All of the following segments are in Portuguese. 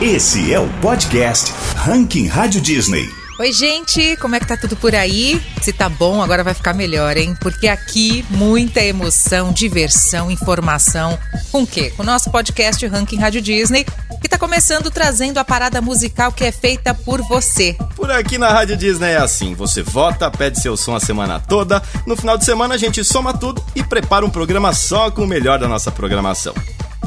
Esse é o podcast Ranking Rádio Disney. Oi, gente, como é que tá tudo por aí? Se tá bom, agora vai ficar melhor, hein? Porque aqui muita emoção, diversão, informação. Com o quê? Com o nosso podcast Ranking Rádio Disney, que tá começando trazendo a parada musical que é feita por você. Por aqui na Rádio Disney é assim: você vota, pede seu som a semana toda, no final de semana a gente soma tudo e prepara um programa só com o melhor da nossa programação.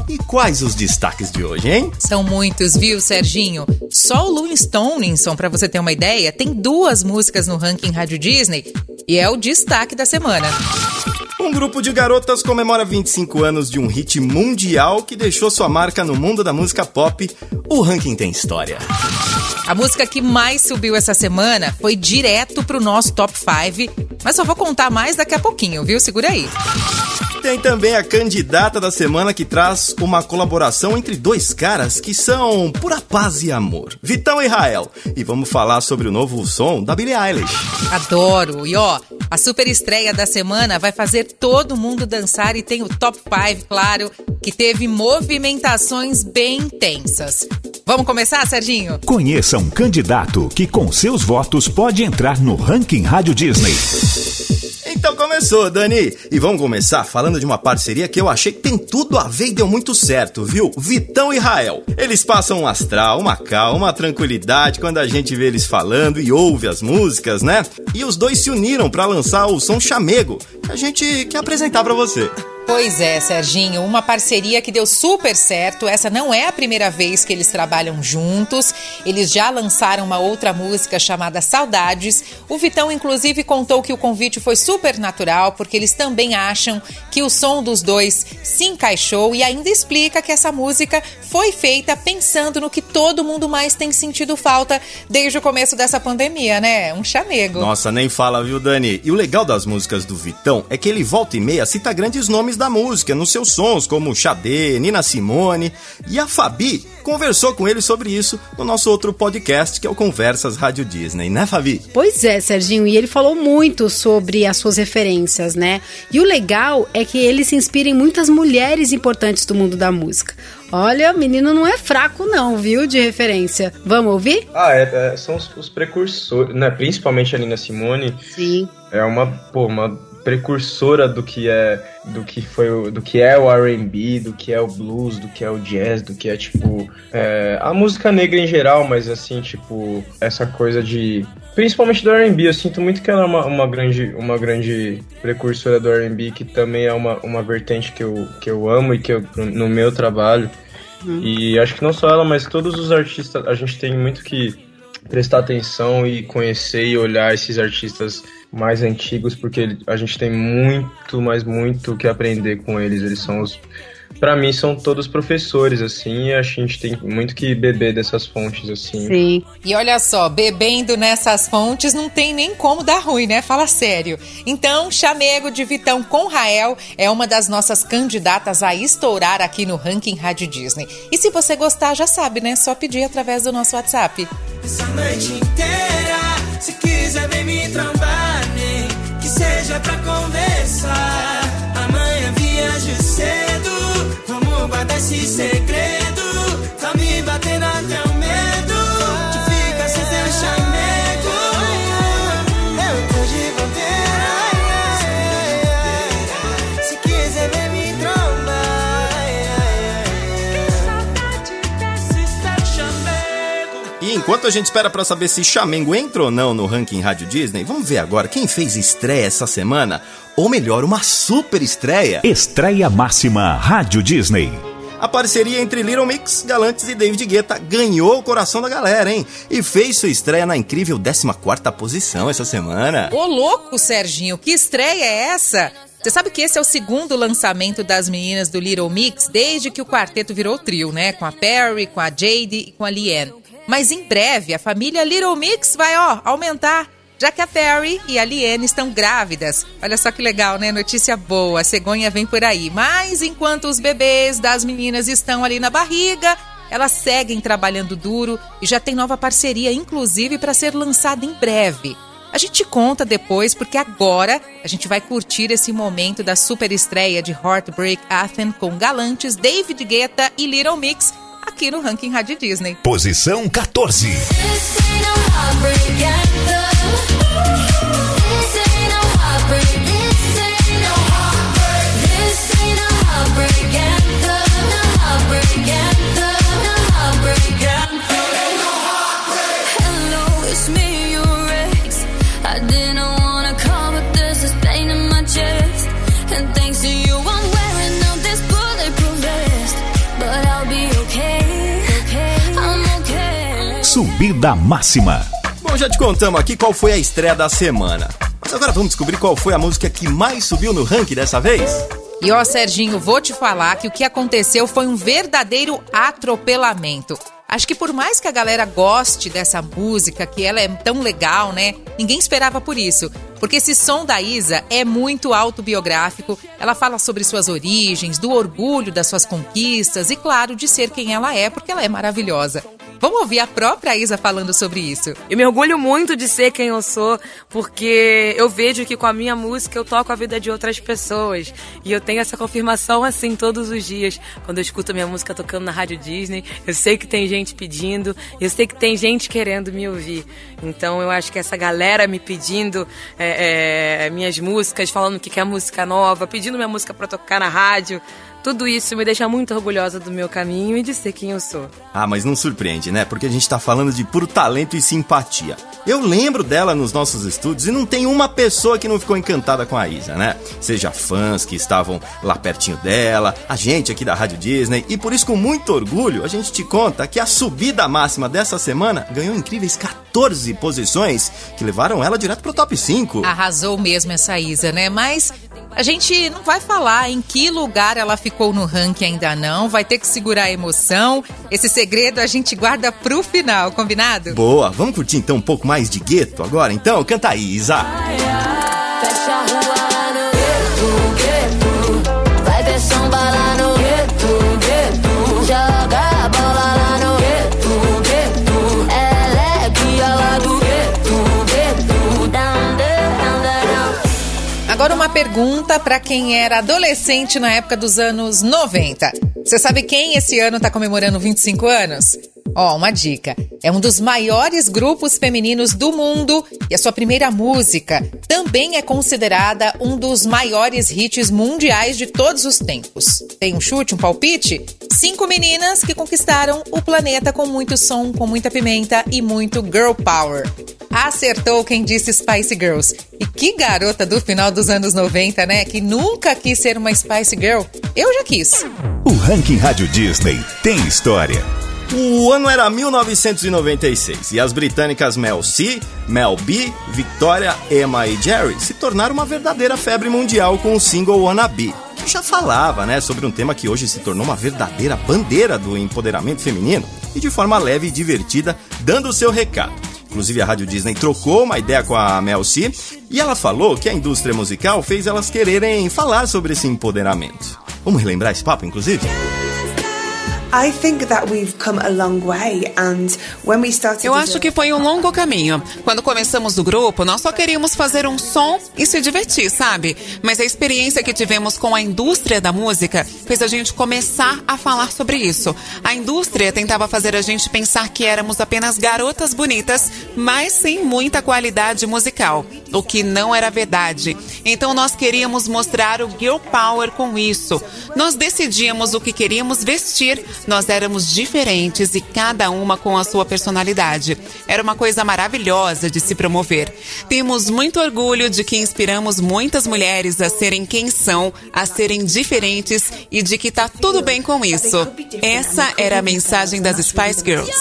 E quais os destaques de hoje, hein? São muitos, viu, Serginho? Só o Louis Stoninson, para você ter uma ideia, tem duas músicas no ranking Rádio Disney e é o destaque da semana. Um grupo de garotas comemora 25 anos de um hit mundial que deixou sua marca no mundo da música pop. O ranking tem história. A música que mais subiu essa semana foi direto pro nosso top 5, mas só vou contar mais daqui a pouquinho, viu? Segura aí. Tem também a candidata da semana que traz uma colaboração entre dois caras que são pura paz e amor, Vitão e Rael. E vamos falar sobre o novo som da Billie Eilish. Adoro! E ó, a super estreia da semana vai fazer todo mundo dançar e tem o top 5, claro, que teve movimentações bem intensas. Vamos começar, Serginho? Conheça um candidato que com seus votos pode entrar no ranking Rádio Disney. Então começou, Dani. E vamos começar falando de uma parceria que eu achei que tem tudo a ver e deu muito certo, viu? Vitão e Rael. Eles passam um astral, uma calma, uma tranquilidade quando a gente vê eles falando e ouve as músicas, né? E os dois se uniram para lançar o som Chamego, que a gente quer apresentar para você. Pois é, Serginho, uma parceria que deu super certo. Essa não é a primeira vez que eles trabalham juntos. Eles já lançaram uma outra música chamada Saudades. O Vitão, inclusive, contou que o convite foi super natural, porque eles também acham que o som dos dois se encaixou e ainda explica que essa música foi feita pensando no que todo mundo mais tem sentido falta desde o começo dessa pandemia, né? Um chamego. Nossa, nem fala, viu, Dani? E o legal das músicas do Vitão é que ele volta e meia cita grandes nomes da música nos seus sons, como Xadê, Nina Simone. E a Fabi conversou com ele sobre isso no nosso outro podcast, que é o Conversas Rádio Disney, né, Fabi? Pois é, Serginho, e ele falou muito sobre as suas referências, né? E o legal é que ele se inspira em muitas mulheres importantes do mundo da música. Olha, menino não é fraco não, viu, de referência. Vamos ouvir? Ah, é, é, são os, os, precursores, né? Principalmente a Nina Simone. Sim. É uma, pô, uma precursora do que é do que foi do que é o R&B, do que é o blues, do que é o jazz, do que é tipo é, a música negra em geral, mas assim tipo essa coisa de principalmente do R&B, eu sinto muito que ela é uma, uma grande uma grande precursora do R&B que também é uma, uma vertente que eu, que eu amo e que eu no meu trabalho hum. e acho que não só ela, mas todos os artistas a gente tem muito que prestar atenção e conhecer e olhar esses artistas mais antigos, porque a gente tem muito, mas muito que aprender com eles. Eles são os. Pra mim, são todos professores, assim, e a gente tem muito que beber dessas fontes, assim. Sim. E olha só, bebendo nessas fontes não tem nem como dar ruim, né? Fala sério. Então, Chamego de Vitão com Rael é uma das nossas candidatas a estourar aqui no Ranking Rádio Disney. E se você gostar, já sabe, né? Só pedir através do nosso WhatsApp. Essa noite inteira, se quiser, pra conversar. Enquanto a gente espera para saber se Chamengo entra ou não no ranking Rádio Disney, vamos ver agora quem fez estreia essa semana, ou melhor, uma super estreia. Estreia máxima Rádio Disney. A parceria entre Little Mix, Galantes e David Guetta ganhou o coração da galera, hein? E fez sua estreia na incrível 14ª posição essa semana. Ô louco, Serginho, que estreia é essa? Você sabe que esse é o segundo lançamento das meninas do Little Mix desde que o quarteto virou trio, né? Com a Perry, com a Jade e com a Liane. Mas em breve a família Little Mix vai, ó, aumentar já que a Perry e a Liane estão grávidas. Olha só que legal, né? Notícia boa, a cegonha vem por aí. Mas enquanto os bebês das meninas estão ali na barriga, elas seguem trabalhando duro e já tem nova parceria, inclusive, para ser lançada em breve. A gente conta depois, porque agora a gente vai curtir esse momento da super estreia de Heartbreak Anthem com Galantes, David Guetta e Little Mix aqui no Ranking Rádio Disney. Posição 14. Subida Máxima. Bom, já te contamos aqui qual foi a estreia da semana. Mas agora vamos descobrir qual foi a música que mais subiu no ranking dessa vez? E ó, Serginho, vou te falar que o que aconteceu foi um verdadeiro atropelamento. Acho que por mais que a galera goste dessa música, que ela é tão legal, né? Ninguém esperava por isso. Porque esse som da Isa é muito autobiográfico. Ela fala sobre suas origens, do orgulho das suas conquistas e, claro, de ser quem ela é, porque ela é maravilhosa. Vamos ouvir a própria Isa falando sobre isso. Eu me orgulho muito de ser quem eu sou, porque eu vejo que com a minha música eu toco a vida de outras pessoas. E eu tenho essa confirmação assim todos os dias. Quando eu escuto a minha música tocando na Rádio Disney, eu sei que tem gente pedindo, eu sei que tem gente querendo me ouvir. Então eu acho que essa galera me pedindo é, é, minhas músicas, falando que quer música nova, pedindo minha música para tocar na rádio. Tudo isso me deixa muito orgulhosa do meu caminho e de ser quem eu sou. Ah, mas não surpreende, né? Porque a gente tá falando de puro talento e simpatia. Eu lembro dela nos nossos estúdios e não tem uma pessoa que não ficou encantada com a Isa, né? Seja fãs que estavam lá pertinho dela, a gente aqui da Rádio Disney, e por isso, com muito orgulho, a gente te conta que a subida máxima dessa semana ganhou incríveis 14 posições que levaram ela direto pro top 5. Arrasou mesmo essa Isa, né? Mas a gente não vai falar em que lugar ela ficou no ranking ainda não, vai ter que segurar a emoção. Esse segredo a gente guarda pro final, combinado? Boa, vamos curtir então um pouco mais de gueto agora? Então, canta aí, Isa. Fecha pergunta para quem era adolescente na época dos anos 90. Você sabe quem esse ano está comemorando 25 anos? Ó, oh, uma dica. É um dos maiores grupos femininos do mundo e a sua primeira música também é considerada um dos maiores hits mundiais de todos os tempos. Tem um chute, um palpite? Cinco meninas que conquistaram o planeta com muito som, com muita pimenta e muito girl power. Acertou quem disse Spice Girls. E que garota do final dos anos 90, né? Que nunca quis ser uma Spice Girl. Eu já quis. O Ranking Rádio Disney tem história. O ano era 1996 e as britânicas Mel C, Mel B, Victoria, Emma e Jerry se tornaram uma verdadeira febre mundial com o single Wannabe, que já falava né, sobre um tema que hoje se tornou uma verdadeira bandeira do empoderamento feminino e de forma leve e divertida, dando o seu recado. Inclusive a Rádio Disney trocou uma ideia com a Mel C e ela falou que a indústria musical fez elas quererem falar sobre esse empoderamento. Vamos relembrar esse papo, inclusive? Eu acho que foi um longo caminho. Quando começamos o grupo, nós só queríamos fazer um som e se divertir, sabe? Mas a experiência que tivemos com a indústria da música fez a gente começar a falar sobre isso. A indústria tentava fazer a gente pensar que éramos apenas garotas bonitas, mas sem muita qualidade musical, o que não era verdade. Então nós queríamos mostrar o girl power com isso. Nós decidíamos o que queríamos vestir nós éramos diferentes e cada uma com a sua personalidade. Era uma coisa maravilhosa de se promover. Temos muito orgulho de que inspiramos muitas mulheres a serem quem são, a serem diferentes e de que tá tudo bem com isso. Essa era a mensagem das Spice Girls.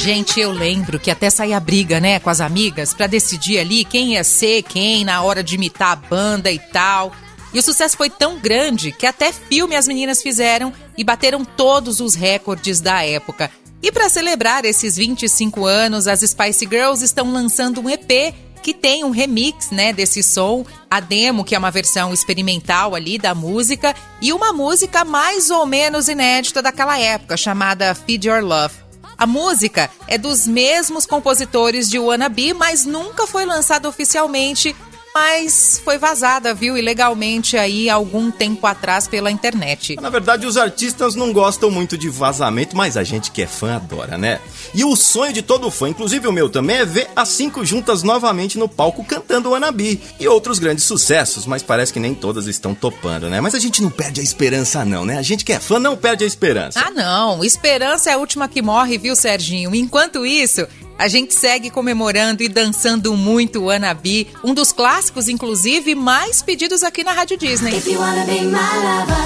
Gente, eu lembro que até saía briga, né, com as amigas para decidir ali quem ia ser quem na hora de imitar a banda e tal. E o sucesso foi tão grande que até filme as meninas fizeram e bateram todos os recordes da época. E para celebrar esses 25 anos, as Spice Girls estão lançando um EP que tem um remix, né, desse som, a demo, que é uma versão experimental ali da música, e uma música mais ou menos inédita daquela época, chamada Feed Your Love. A música é dos mesmos compositores de Wannabe, mas nunca foi lançada oficialmente mas foi vazada, viu, ilegalmente aí algum tempo atrás pela internet. Na verdade, os artistas não gostam muito de vazamento, mas a gente que é fã adora, né? E o sonho de todo fã, inclusive o meu também, é ver as cinco juntas novamente no palco cantando Anabi e outros grandes sucessos, mas parece que nem todas estão topando, né? Mas a gente não perde a esperança não, né? A gente que é fã não perde a esperança. Ah, não. Esperança é a última que morre, viu, Serginho? Enquanto isso, a gente segue comemorando e dançando muito o Anabi, um dos clássicos, inclusive, mais pedidos aqui na Rádio Disney. If you wanna be my lover,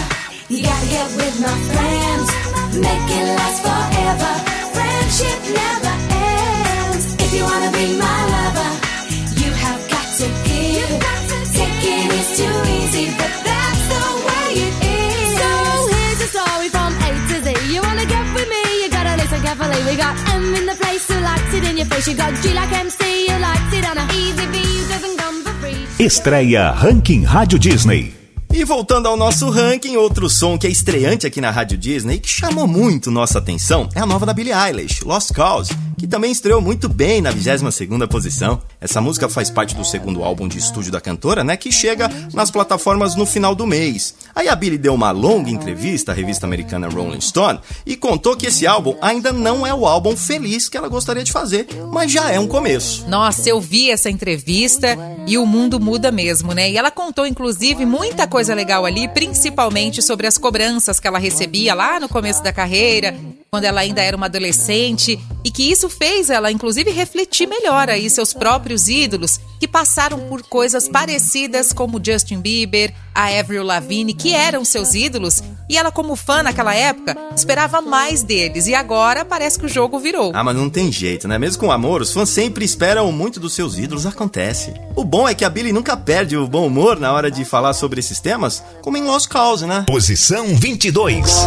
you gotta get with my friends, make it last forever. Friendship never ends. If you wanna be my lover, you have got to give. Taking is too easy, but that's the way it is. So here's the story from A to Z. You wanna get with me, you gotta listen carefully. We got M in the Estreia Ranking Rádio Disney. E voltando ao nosso ranking, outro som que é estreante aqui na Rádio Disney e que chamou muito nossa atenção é a nova da Billie Eilish, Lost Cause, que também estreou muito bem na 22ª posição. Essa música faz parte do segundo álbum de estúdio da cantora, né, que chega nas plataformas no final do mês. Aí a Billie deu uma longa entrevista à revista americana Rolling Stone e contou que esse álbum ainda não é o álbum feliz que ela gostaria de fazer, mas já é um começo. Nossa, eu vi essa entrevista e o mundo muda mesmo, né? E ela contou inclusive muita coisa legal ali, principalmente sobre as cobranças que ela recebia lá no começo da carreira, quando ela ainda era uma adolescente, e que isso fez ela, inclusive, refletir melhor aí seus próprios ídolos, que passaram por coisas parecidas como Justin Bieber, a Avril Lavigne, que eram seus ídolos, e ela, como fã naquela época, esperava mais deles, e agora parece que o jogo virou. Ah, mas não tem jeito, né? Mesmo com amor, os fãs sempre esperam muito dos seus ídolos, acontece. O bom é que a Billie nunca perde o bom humor na hora de falar sobre esses temas, como em Lost Cause, né? Posição 22.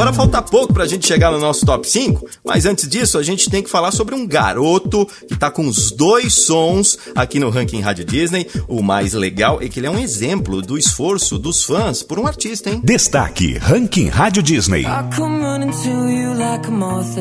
Agora falta pouco pra gente chegar no nosso top 5, mas antes disso a gente tem que falar sobre um garoto que tá com os dois sons aqui no ranking Rádio Disney. O mais legal é que ele é um exemplo do esforço dos fãs por um artista, hein? Destaque Ranking Rádio Disney.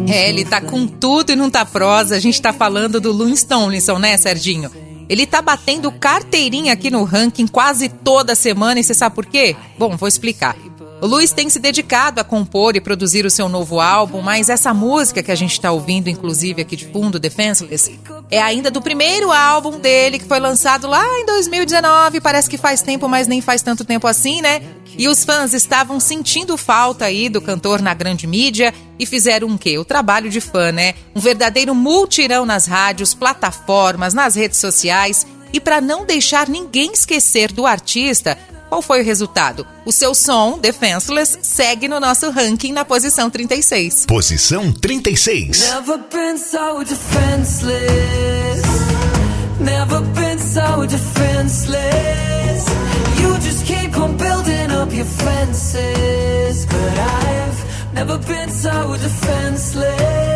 É, ele tá com tudo e não tá prosa. A gente tá falando do Looney Tomlinson, né, Serginho? Ele tá batendo carteirinha aqui no ranking quase toda semana e você sabe por quê? Bom, vou explicar. O Luiz tem se dedicado a compor e produzir o seu novo álbum, mas essa música que a gente está ouvindo, inclusive aqui de fundo, Defenseless, é ainda do primeiro álbum dele, que foi lançado lá em 2019. Parece que faz tempo, mas nem faz tanto tempo assim, né? E os fãs estavam sentindo falta aí do cantor na grande mídia e fizeram um quê? O trabalho de fã, né? Um verdadeiro multirão nas rádios, plataformas, nas redes sociais. E para não deixar ninguém esquecer do artista, qual foi o resultado? O seu som, Defenseless, segue no nosso ranking na posição 36. Posição 36. Never been so defenseless. Never been so defenseless. You just keep on building up your fences. But I've never been so defenseless.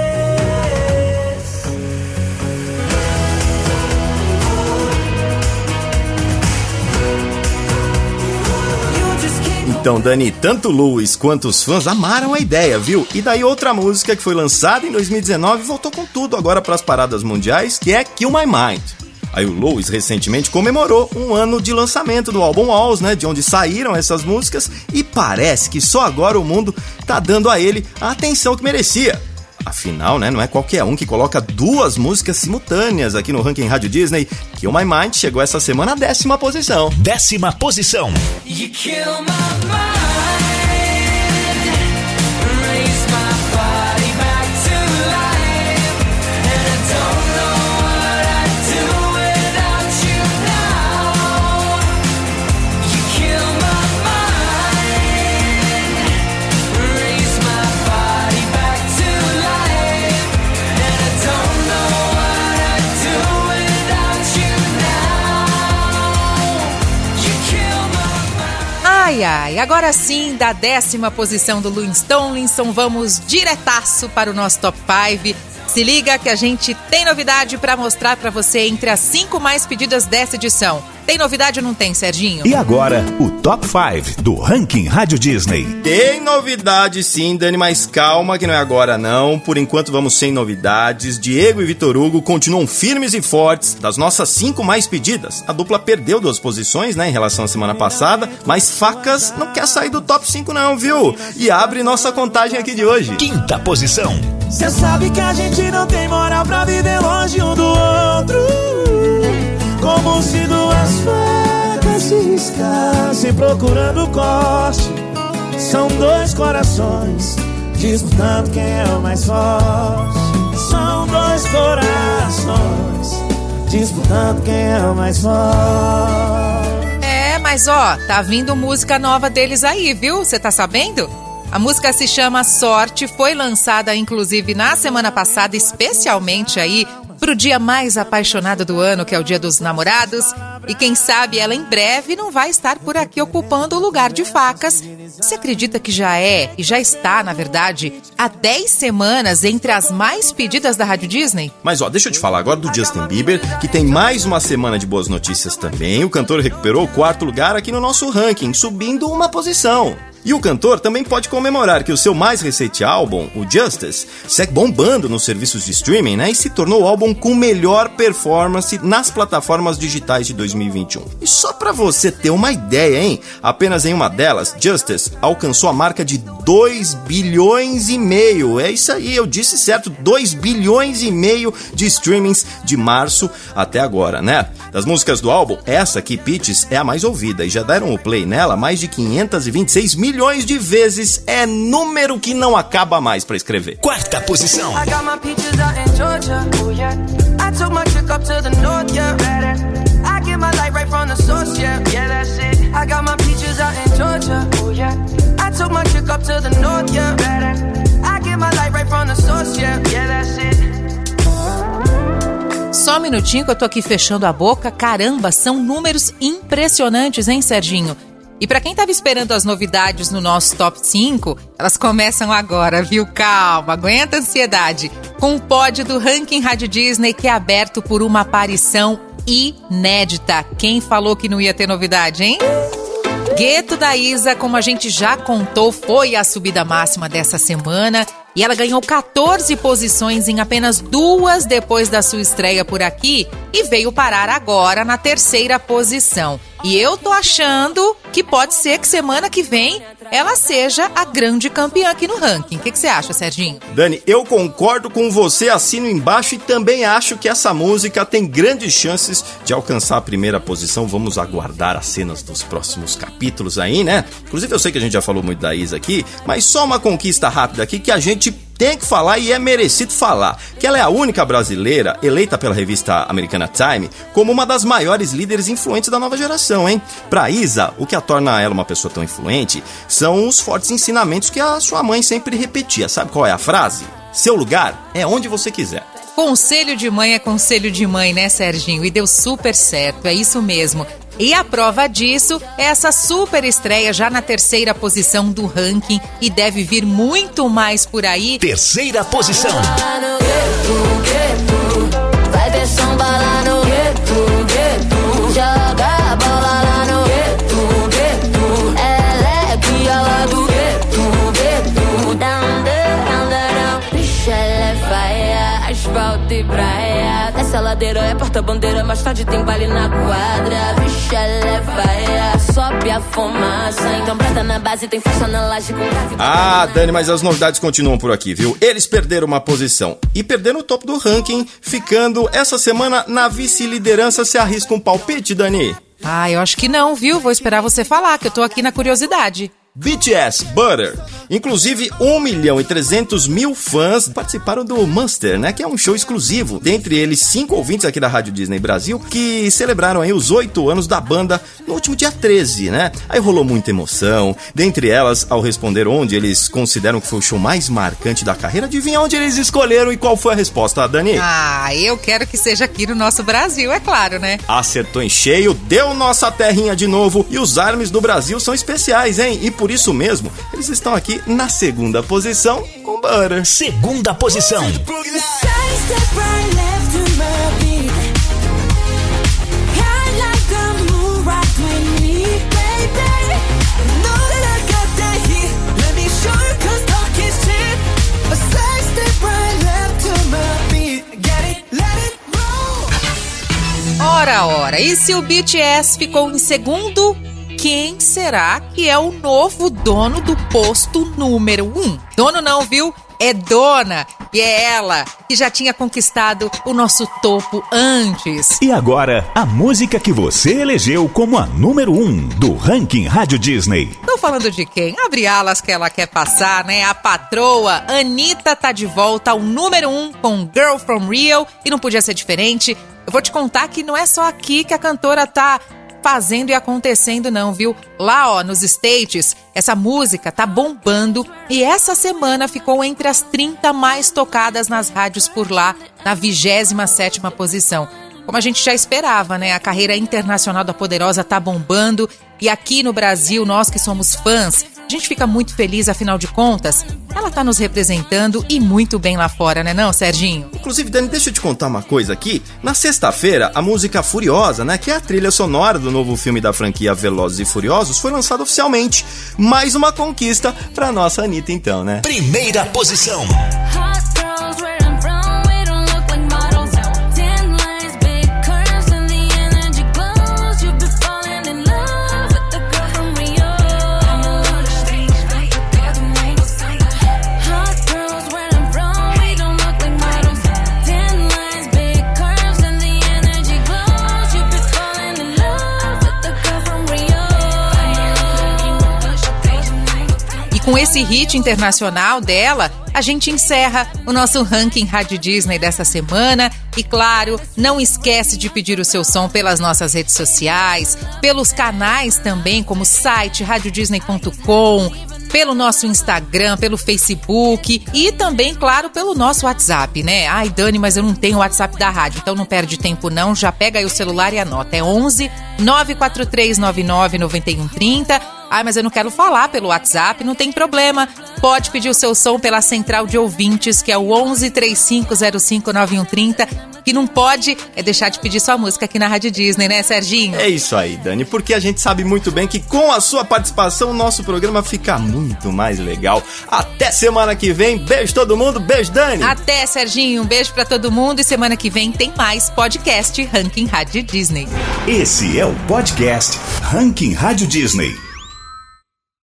Então, Dani, tanto Lewis quanto os fãs amaram a ideia, viu? E daí outra música que foi lançada em 2019 voltou com tudo agora para as paradas mundiais, que é Kill My Mind. Aí o Louis recentemente comemorou um ano de lançamento do álbum Walls, né, de onde saíram essas músicas, e parece que só agora o mundo tá dando a ele a atenção que merecia. Afinal, né, não é qualquer um que coloca duas músicas simultâneas aqui no ranking Rádio Disney. Kill My Mind chegou essa semana à décima posição. Décima posição. Ai, agora sim, da décima posição do Louis Tomlinson, vamos diretaço para o nosso top 5. Se liga que a gente tem novidade para mostrar para você entre as cinco mais pedidas dessa edição. Tem novidade ou não tem, Serginho? E agora, o Top 5 do Ranking Rádio Disney. Tem novidade sim, Dani, mas calma que não é agora não. Por enquanto vamos sem novidades. Diego e Vitor Hugo continuam firmes e fortes. Das nossas cinco mais pedidas, a dupla perdeu duas posições, né, em relação à semana passada, mas Facas não quer sair do top 5 não, viu? E abre nossa contagem aqui de hoje. Quinta posição. Cê sabe que a gente não tem moral pra viver longe um do outro. Como se duas facas se riscassem procurando corte. São dois corações disputando quem é o mais forte. São dois corações disputando quem é o mais forte. É, mas ó, tá vindo música nova deles aí, viu? Você tá sabendo? A música se chama Sorte, foi lançada inclusive na semana passada, especialmente aí pro dia mais apaixonado do ano, que é o Dia dos Namorados. E quem sabe ela em breve não vai estar por aqui ocupando o lugar de facas. Você acredita que já é, e já está, na verdade, há 10 semanas entre as mais pedidas da Rádio Disney? Mas ó, deixa eu te falar agora do Justin Bieber, que tem mais uma semana de boas notícias também. O cantor recuperou o quarto lugar aqui no nosso ranking, subindo uma posição. E o cantor também pode comemorar que o seu mais recente álbum, o Justice, segue bombando nos serviços de streaming, né? E se tornou o álbum com melhor performance nas plataformas digitais de 2021. E só para você ter uma ideia, hein? Apenas em uma delas, Justice alcançou a marca de 2 bilhões e meio. É isso aí, eu disse certo, 2 bilhões e meio de streamings de março até agora, né? Das músicas do álbum, essa aqui, Peaches, é a mais ouvida e já deram o play nela mais de 526 milhões milhões de vezes é número que não acaba mais para escrever. Quarta posição. Só um minutinho que eu tô aqui fechando a boca. Caramba, são números impressionantes, hein, Serginho? E para quem estava esperando as novidades no nosso top 5, elas começam agora, viu? Calma, aguenta a ansiedade. Com o pódio do ranking Rádio Disney que é aberto por uma aparição inédita. Quem falou que não ia ter novidade, hein? Gueto da Isa, como a gente já contou, foi a subida máxima dessa semana e ela ganhou 14 posições em apenas duas depois da sua estreia por aqui e veio parar agora na terceira posição. E eu tô achando que pode ser que semana que vem ela seja a grande campeã aqui no ranking. O que, que, você acha, Serginho? Dani, eu concordo com você, assino embaixo e também acho que essa música tem grandes chances de alcançar a primeira posição. Vamos aguardar as cenas dos próximos capítulos aí, né? Inclusive, eu sei que a gente já falou muito da Isa aqui, mas só uma conquista rápida aqui que a gente tem que falar e é merecido falar, que ela é a única brasileira eleita pela revista americana Time como uma das maiores líderes influentes da nova geração, hein? Pra Isa, o que a torna ela uma pessoa tão influente são os fortes ensinamentos que a sua mãe sempre repetia. Sabe qual é a frase? Seu lugar é onde você quiser. Conselho de mãe é conselho de mãe, né, Serginho? E deu super certo, é isso mesmo. E a prova disso é essa super estreia já na terceira posição do ranking e deve vir muito mais por aí. Terceira posição. Vai ter praia. Dessa ladeira é porta-bandeira, mais tarde tem baile na quadra. Ela é faia, sobe a fumaça. Então preta na base, tem força na laje com grave. Ah, Dani, mas as novidades continuam por aqui, viu? Eles perderam uma posição e perderam o topo do ranking, ficando essa semana na vice-liderança. Se arrisca um palpite, Dani? Ah, eu acho que não, viu? Vou esperar você falar, que eu tô aqui na curiosidade. BTS Butter. Inclusive, 1 milhão e 300 mil fãs participaram do Monster, né? Que é um show exclusivo. Dentre eles, cinco ouvintes aqui da Rádio Disney Brasil que celebraram aí os oito anos da banda no último dia 13, né? Aí rolou muita emoção. Dentre elas, ao responder onde eles consideram que foi o show mais marcante da carreira, adivinha onde eles escolheram e qual foi a resposta, Dani? Ah, eu quero que seja aqui no nosso Brasil, é claro, né? Acertou em cheio, deu nossa terrinha de novo e os armes do Brasil são especiais, hein? E por isso mesmo, eles estão aqui na segunda posição com Butter. Segunda posição. Ora, ora, e se o BTS ficou em segundo, quem será que é o novo dono do posto número um? Dono não, viu? É dona. E é ela que já tinha conquistado o nosso topo antes. E agora, a música que você elegeu como a número um do ranking Rádio Disney. Tô falando de quem? Abre alas que ela quer passar, né? A patroa Anitta tá de volta ao número um com Girl From Rio e não podia ser diferente. Eu vou te contar que não é só aqui que a cantora tá fazendo e acontecendo não, viu? Lá, ó, nos States, essa música tá bombando e essa semana ficou entre as 30 mais tocadas nas rádios por lá, na 27ª posição. Como a gente já esperava, né? A carreira internacional da Poderosa tá bombando e aqui no Brasil, nós que somos fãs, a gente fica muito feliz, afinal de contas, ela tá nos representando e muito bem lá fora, né não, Serginho? Inclusive, Dani, deixa eu te contar uma coisa aqui. Na sexta-feira, a música Furiosa, né, que é a trilha sonora do novo filme da franquia Velozes e Furiosos, foi lançada oficialmente. Mais uma conquista pra nossa Anitta, então, né? Primeira posição. Esse hit internacional dela, a gente encerra o nosso ranking Rádio Disney dessa semana. E claro, não esquece de pedir o seu som pelas nossas redes sociais, pelos canais também, como site radiodisney.com, pelo nosso Instagram, pelo Facebook e também, claro, pelo nosso WhatsApp, né? Ai, Dani, mas eu não tenho o WhatsApp da rádio, então não perde tempo não, já pega aí o celular e anota. É 11 943 99 9130 ah, mas eu não quero falar pelo WhatsApp, não tem problema. Pode pedir o seu som pela central de ouvintes, que é o 11 3505 9130 que não pode é deixar de pedir sua música aqui na Rádio Disney, né, Serginho? É isso aí, Dani, porque a gente sabe muito bem que com a sua participação o nosso programa fica muito mais legal. Até semana que vem. Beijo todo mundo, beijo Dani. Até, Serginho, um beijo para todo mundo e semana que vem tem mais podcast Ranking Rádio Disney. Esse é o podcast Ranking Rádio Disney.